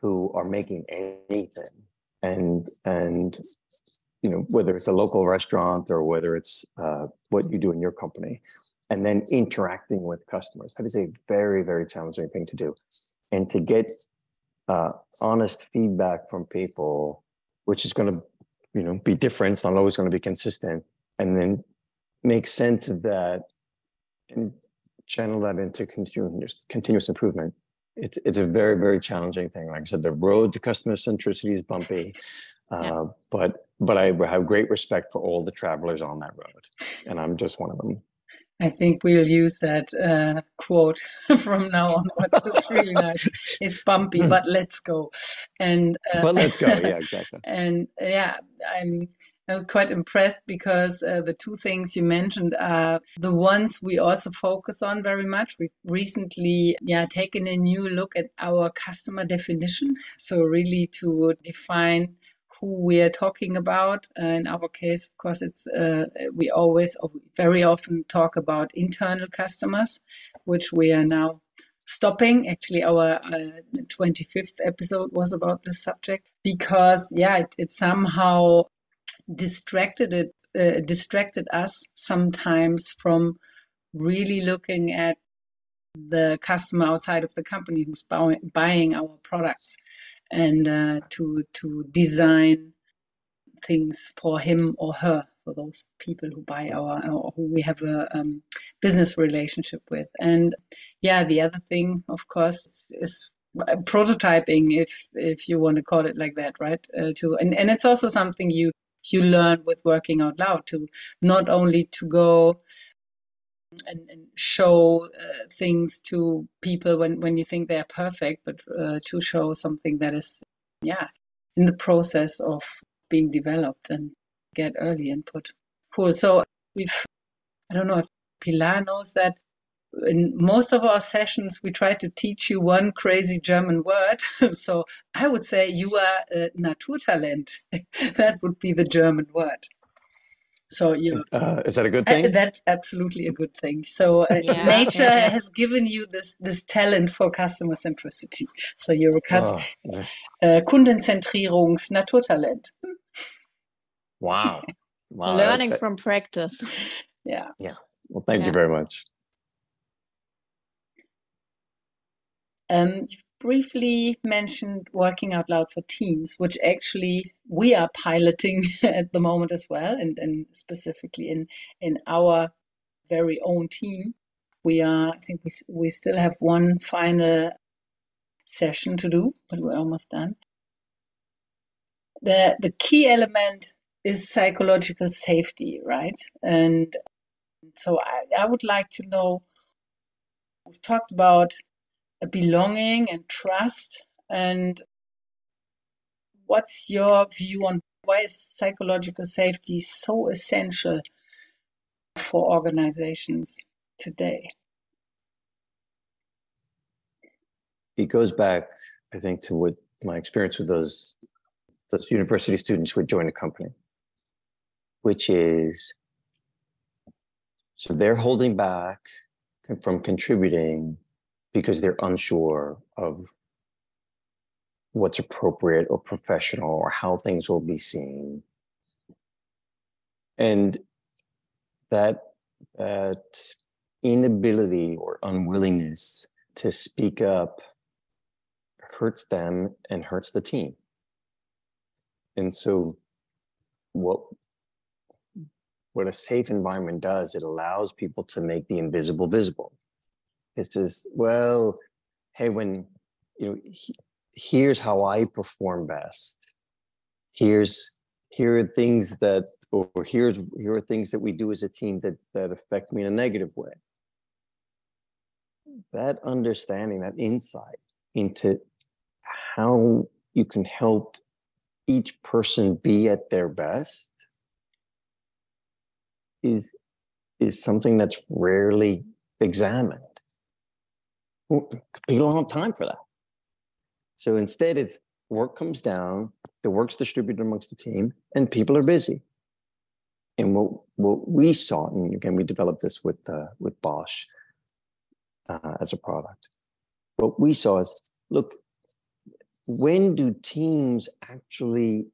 [SPEAKER 2] who are making anything and and you know, whether it's a local restaurant or whether it's uh, what you do in your company, and then interacting with customers. That is a very, very challenging thing to do. And to get uh, honest feedback from people, which is going to, you know, be different, it's not always going to be consistent, and then make sense of that and channel that into continuous, continuous improvement. It's, it's a very, very challenging thing. Like I said, the road to customer centricity is bumpy. Yeah. Uh, but but I have great respect for all the travelers on that road, and I'm just one of them.
[SPEAKER 1] I think we'll use that uh, quote from now on. It's really nice. It's bumpy, but let's go. And
[SPEAKER 2] uh, but let's go. Yeah, exactly.
[SPEAKER 1] and yeah, I'm. I was quite impressed because uh, the two things you mentioned are the ones we also focus on very much. We've recently, yeah, taken a new look at our customer definition. So really to define who we are talking about. Uh, in our case, of course, it's uh, we always very often talk about internal customers, which we are now stopping. Actually, our uh, 25th episode was about this subject because, yeah, it, it somehow distracted it uh, distracted us sometimes from really looking at the customer outside of the company who's buying our products and uh, to to design things for him or her for those people who buy our or who we have a um, business relationship with. And yeah the other thing of course is, is prototyping if if you want to call it like that right? Uh, to and, and it's also something you you learn with working out loud to not only to go and, and show uh, things to people when, when you think they're perfect, but uh, to show something that is, yeah, in the process of being developed and get early input. Cool. So we've, I don't know if Pilar knows that in most of our sessions, we try to teach you one crazy German word. so I would say you are a Naturtalent. that would be the German word. So you
[SPEAKER 2] uh, is that a good thing?
[SPEAKER 1] that's absolutely a good thing. So uh, yeah. nature yeah. has given you this this talent for customer centricity. So you're a cus- oh, yeah. uh, Kundenzentrierungs Naturtalent.
[SPEAKER 2] Wow. wow.
[SPEAKER 3] Learning from practice.
[SPEAKER 1] Yeah.
[SPEAKER 2] Yeah. Well, thank you very much.
[SPEAKER 1] Um, you've briefly mentioned working out loud for teams, which actually we are piloting at the moment as well, and, and specifically in in our very own team. We are, I think we we still have one final session to do, but we're almost done. The the key element is psychological safety, right? And so I, I would like to know. We've talked about belonging and trust. And what's your view on why is psychological safety so essential for organizations today?
[SPEAKER 2] It goes back, I think, to what my experience with those those university students who would join a company, which is so they're holding back from contributing because they're unsure of what's appropriate or professional or how things will be seen. And that that inability or unwillingness to speak up hurts them and hurts the team. And so what what a safe environment does it allows people to make the invisible visible it says well hey when you know he, here's how i perform best here's here are things that or here's here are things that we do as a team that that affect me in a negative way that understanding that insight into how you can help each person be at their best is is something that's rarely examined. People don't have time for that. So instead, it's work comes down, the work's distributed amongst the team, and people are busy. And what what we saw, and again, we developed this with uh, with Bosch uh, as a product. What we saw is, look, when do teams actually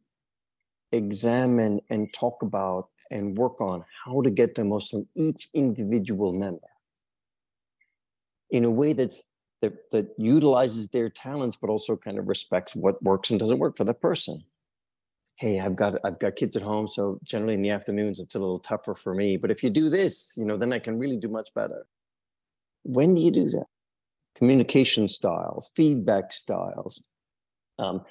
[SPEAKER 2] examine and talk about and work on how to get the most from each individual member in a way that's that, that utilizes their talents but also kind of respects what works and doesn't work for the person hey i've got i've got kids at home so generally in the afternoons it's a little tougher for me but if you do this you know then i can really do much better when do you do that communication style feedback styles um,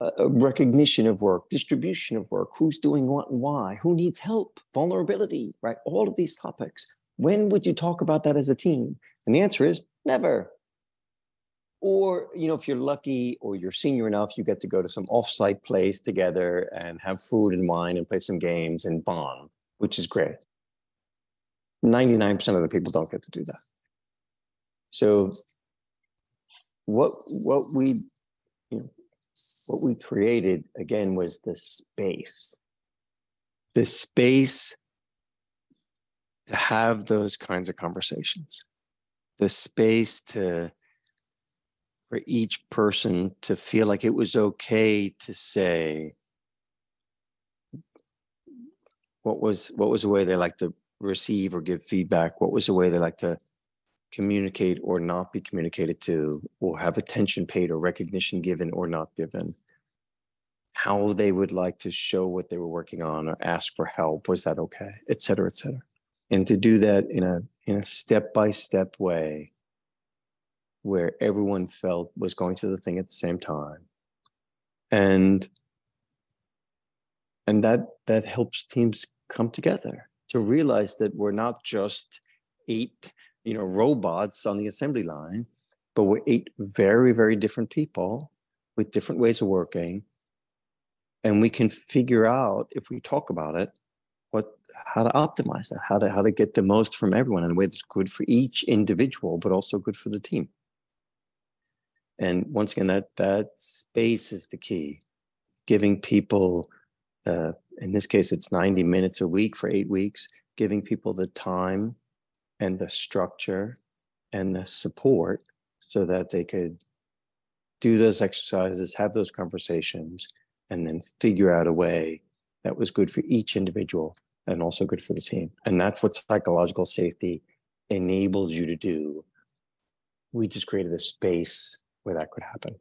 [SPEAKER 2] uh, recognition of work, distribution of work, who's doing what and why, who needs help, vulnerability, right? All of these topics. When would you talk about that as a team? And the answer is never. Or, you know, if you're lucky or you're senior enough, you get to go to some offsite place together and have food and wine and play some games and bond, which is great. 99% of the people don't get to do that. So what what we you know, what we created again was the space the space to have those kinds of conversations the space to for each person to feel like it was okay to say what was what was the way they like to receive or give feedback? What was the way they like to communicate or not be communicated to, or have attention paid or recognition given or not given, how they would like to show what they were working on or ask for help, was that okay, et cetera, et cetera. And to do that in a in a step-by-step way where everyone felt was going to the thing at the same time. And and that that helps teams come together to realize that we're not just eight you know, robots on the assembly line, but we're eight very, very different people with different ways of working. And we can figure out if we talk about it, how to optimize that, how to how to get the most from everyone in a way that's good for each individual, but also good for the team. And once again, that that space is the key. Giving people, uh, in this case, it's 90 minutes a week for eight weeks, giving people the time and the structure and the support so that they could do those exercises, have those conversations, and then figure out a way that was good for each individual and also good for the team. And that's what psychological safety enables you to do. We just created a space where that could happen.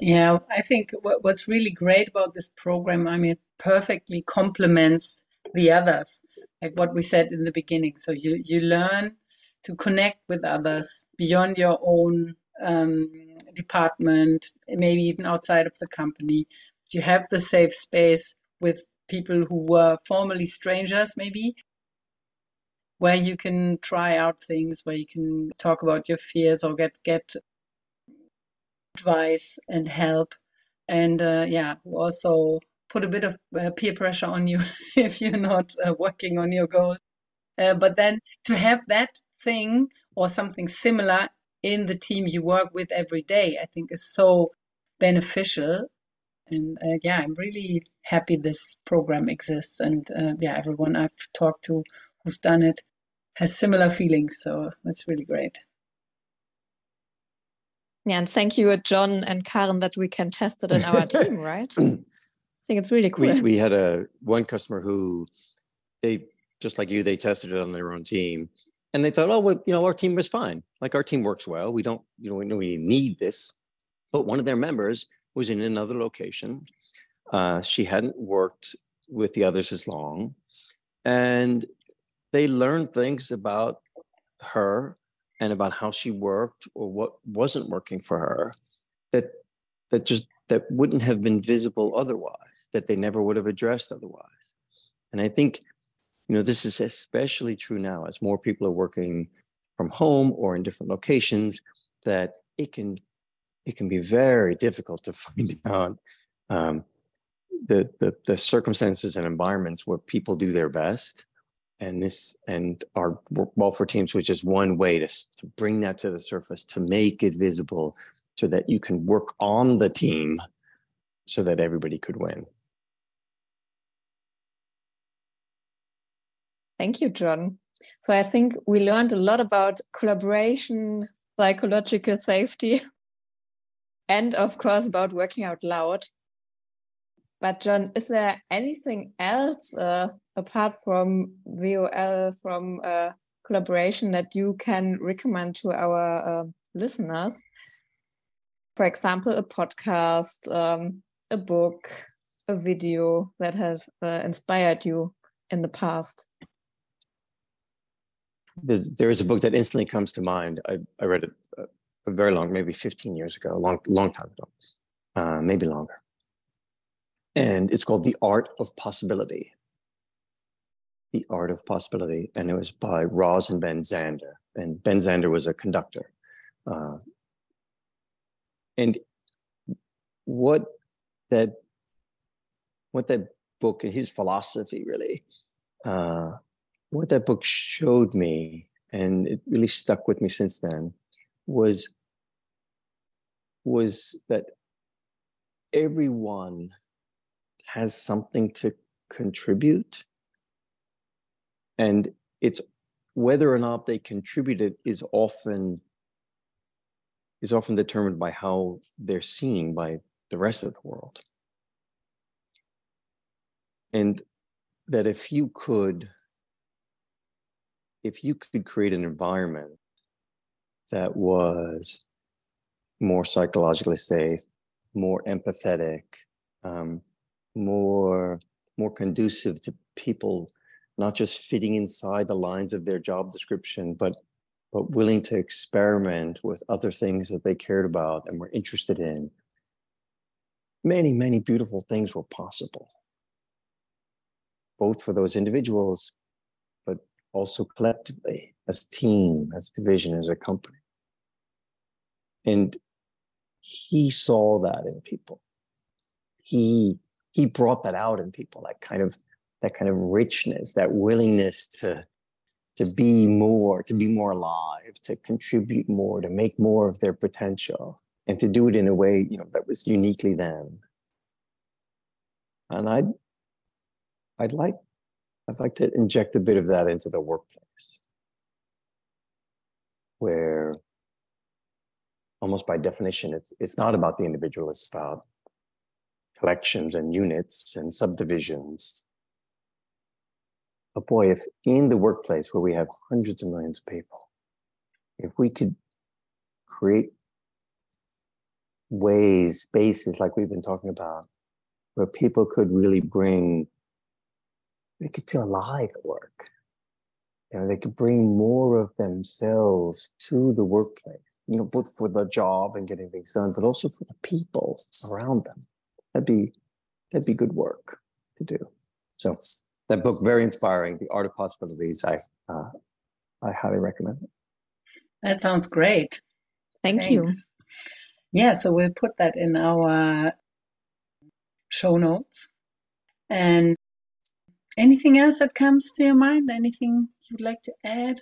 [SPEAKER 1] Yeah, I think what, what's really great about this program, I mean, perfectly complements the others like what we said in the beginning so you you learn to connect with others beyond your own um, department maybe even outside of the company you have the safe space with people who were formerly strangers maybe where you can try out things where you can talk about your fears or get get advice and help and uh, yeah also put a bit of uh, peer pressure on you if you're not uh, working on your goals. Uh, but then to have that thing or something similar in the team you work with every day, I think is so beneficial. And uh, yeah, I'm really happy this program exists. And uh, yeah, everyone I've talked to who's done it has similar feelings. So that's really great.
[SPEAKER 3] Yeah, and thank you, John and Karen, that we can test it in our team, right? I think it's really cool.
[SPEAKER 2] We, we had a one customer who they just like you, they tested it on their own team, and they thought, oh, well, you know, our team was fine. Like our team works well. We don't, you know, we know we need this. But one of their members was in another location. Uh, she hadn't worked with the others as long. And they learned things about her and about how she worked or what wasn't working for her that that just that wouldn't have been visible otherwise that they never would have addressed otherwise and i think you know this is especially true now as more people are working from home or in different locations that it can it can be very difficult to find out um, the, the the circumstances and environments where people do their best. And this and our WOL for teams was just one way to, to bring that to the surface to make it visible so that you can work on the team so that everybody could win.
[SPEAKER 3] Thank you john. So i think we learned a lot about collaboration psychological safety and of course about working out loud but John, is there anything else uh, apart from WOL, from uh, collaboration that you can recommend to our uh, listeners? For example, a podcast, um, a book, a video that has uh, inspired you in the past?
[SPEAKER 2] there is a book that instantly comes to mind. I, I read it uh, very long, maybe 15 years ago, a long, long time ago, uh, maybe longer and it's called The Art of Possibility. The Art of Possibility, and it was by Roz and Ben Zander. And Ben Zander was a conductor. Uh, and what that what that book and his philosophy really uh, what that book showed me and it really stuck with me since then was was that everyone has something to contribute. And it's whether or not they contribute it is often is often determined by how they're seen by the rest of the world. And that if you could if you could create an environment that was more psychologically safe, more empathetic, um, more more conducive to people not just fitting inside the lines of their job description but but willing to experiment with other things that they cared about and were interested in. Many many beautiful things were possible. Both for those individuals but also collectively as a team as a division as a company. And he saw that in people. He he brought that out in people that kind of that kind of richness that willingness to to be more to be more alive to contribute more to make more of their potential and to do it in a way you know that was uniquely them. And i'd i'd like i'd like to inject a bit of that into the workplace where almost by definition it's it's not about the individual it's about collections and units and subdivisions. But boy, if in the workplace where we have hundreds of millions of people, if we could create ways, spaces like we've been talking about, where people could really bring, they could feel alive at work. You know, they could bring more of themselves to the workplace, you know, both for the job and getting things done, but also for the people around them that'd be that'd be good work to do. So that book very inspiring. The Art of Possibilities. I uh, I highly recommend it.
[SPEAKER 1] That sounds great.
[SPEAKER 3] Thank Thanks. you.
[SPEAKER 1] Yeah, so we'll put that in our show notes. And anything else that comes to your mind? Anything you'd like to add?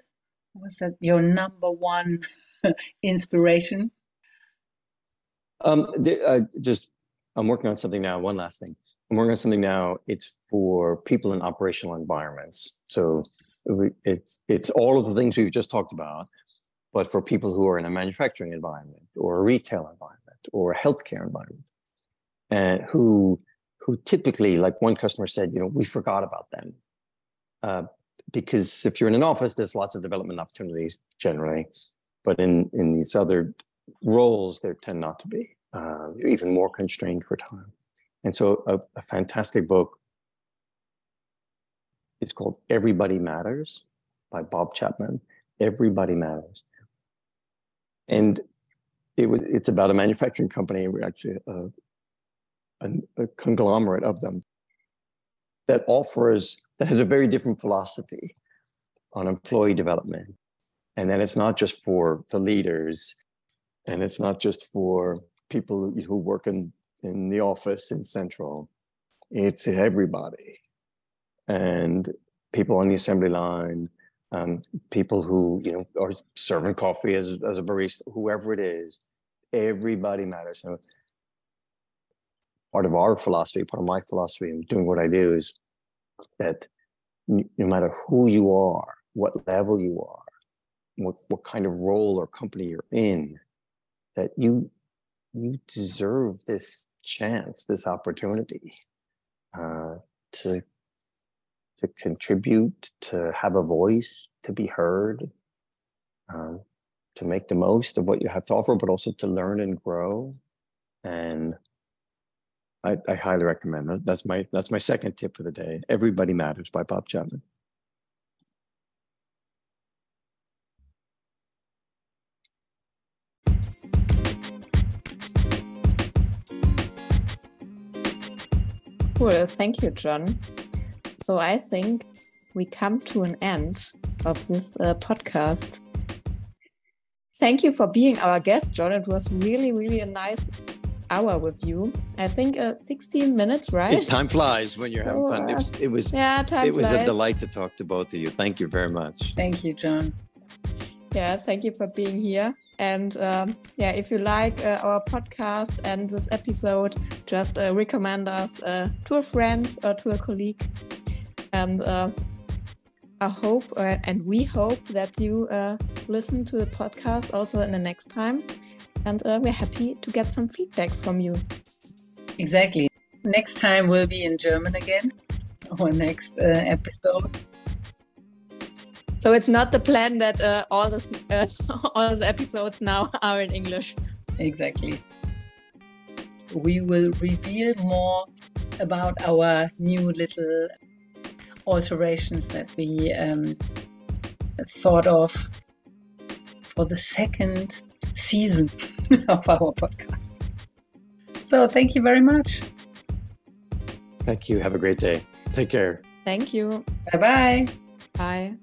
[SPEAKER 1] Was that your number one inspiration?
[SPEAKER 2] Um, the, uh, just I'm working on something now. One last thing. I'm working on something now. It's for people in operational environments. So it's it's all of the things we've just talked about, but for people who are in a manufacturing environment or a retail environment or a healthcare environment, and who who typically, like one customer said, you know, we forgot about them. Uh, because if you're in an office, there's lots of development opportunities generally, but in in these other roles, there tend not to be. uh, even more constrained for time. And so, a, a fantastic book is called Everybody Matters by Bob Chapman. Everybody Matters. And it was, it's about a manufacturing company. Actually a, a, a conglomerate of them that offers, that has a very different philosophy on employee development. And then it's not just for the leaders and it's not just for people who work in, in the office in Central, it's everybody. And people on the assembly line, um, people who you know are serving coffee as, as a barista, whoever it is, everybody matters. So part of our philosophy, part of my philosophy in doing what I do is that no matter who you are, what level you are, what, what kind of role or company you're in, that you you deserve this chance, this opportunity uh, to to contribute, to have a voice, to be heard, um, to make the most of what you have to offer, but also to learn and grow. And I, I highly recommend that. That's my that's my second tip for the day. Everybody Matters by Bob Chapman.
[SPEAKER 3] Cool. Thank you, John. So I think we come to an end of this uh, podcast. Thank you for being our guest, John. It was really, really a nice hour with you. I think uh, 16 minutes, right?
[SPEAKER 2] It, time flies when you're so, having fun. It was, it was,
[SPEAKER 3] yeah, time
[SPEAKER 2] it was
[SPEAKER 3] flies.
[SPEAKER 2] a delight to talk to both of you. Thank you very much.
[SPEAKER 1] Thank you, John.
[SPEAKER 3] Yeah, thank you for being here. And um, yeah, if you like uh, our podcast and this episode, just uh, recommend us uh, to a friend or to a colleague. And uh, I hope uh, and we hope that you uh, listen to the podcast also in the next time. And we're happy to get some feedback from you.
[SPEAKER 1] Exactly. Next time we'll be in German again, our next episode.
[SPEAKER 3] So it's not the plan that uh, all the uh, all the episodes now are in English.
[SPEAKER 1] Exactly. We will reveal more about our new little alterations that we um, thought of for the second season of our podcast. So thank you very much.
[SPEAKER 2] Thank you. Have a great day. Take care.
[SPEAKER 3] Thank you.
[SPEAKER 1] Bye-bye.
[SPEAKER 3] Bye.